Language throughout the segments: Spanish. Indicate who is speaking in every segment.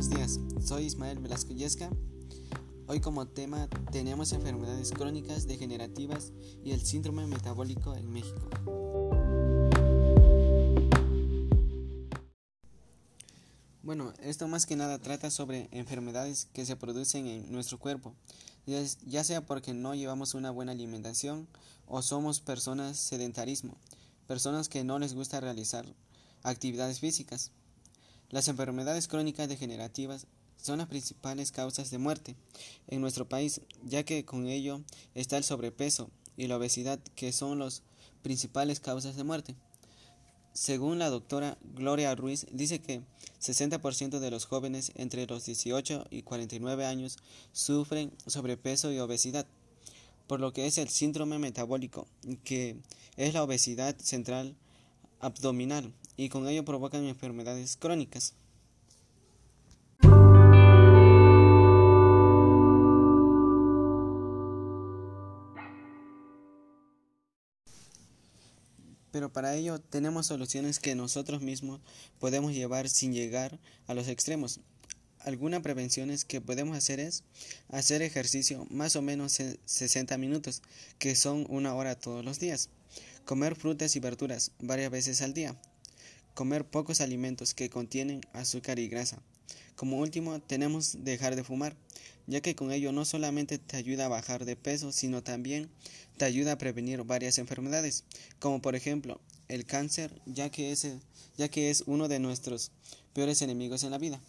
Speaker 1: buenos días, soy Ismael Velasco Yesca. Hoy como tema tenemos enfermedades crónicas degenerativas y el síndrome metabólico en México. Bueno, esto más que nada trata sobre enfermedades que se producen en nuestro cuerpo, ya sea porque no llevamos una buena alimentación o somos personas sedentarismo, personas que no les gusta realizar actividades físicas. Las enfermedades crónicas degenerativas son las principales causas de muerte en nuestro país, ya que con ello está el sobrepeso y la obesidad, que son las principales causas de muerte. Según la doctora Gloria Ruiz, dice que 60% de los jóvenes entre los 18 y 49 años sufren sobrepeso y obesidad, por lo que es el síndrome metabólico, que es la obesidad central abdominal y con ello provocan enfermedades crónicas. Pero para ello tenemos soluciones que nosotros mismos podemos llevar sin llegar a los extremos. Algunas prevenciones que podemos hacer es hacer ejercicio más o menos 60 minutos, que son una hora todos los días. Comer frutas y verduras varias veces al día comer pocos alimentos que contienen azúcar y grasa. Como último, tenemos dejar de fumar, ya que con ello no solamente te ayuda a bajar de peso, sino también te ayuda a prevenir varias enfermedades, como por ejemplo el cáncer, ya que, ya que es uno de nuestros peores enemigos en la vida.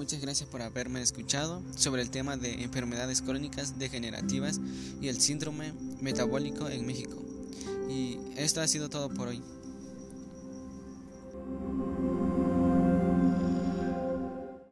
Speaker 1: Muchas gracias por haberme escuchado sobre el tema de enfermedades crónicas degenerativas y el síndrome metabólico en México. Y esto ha sido todo por hoy.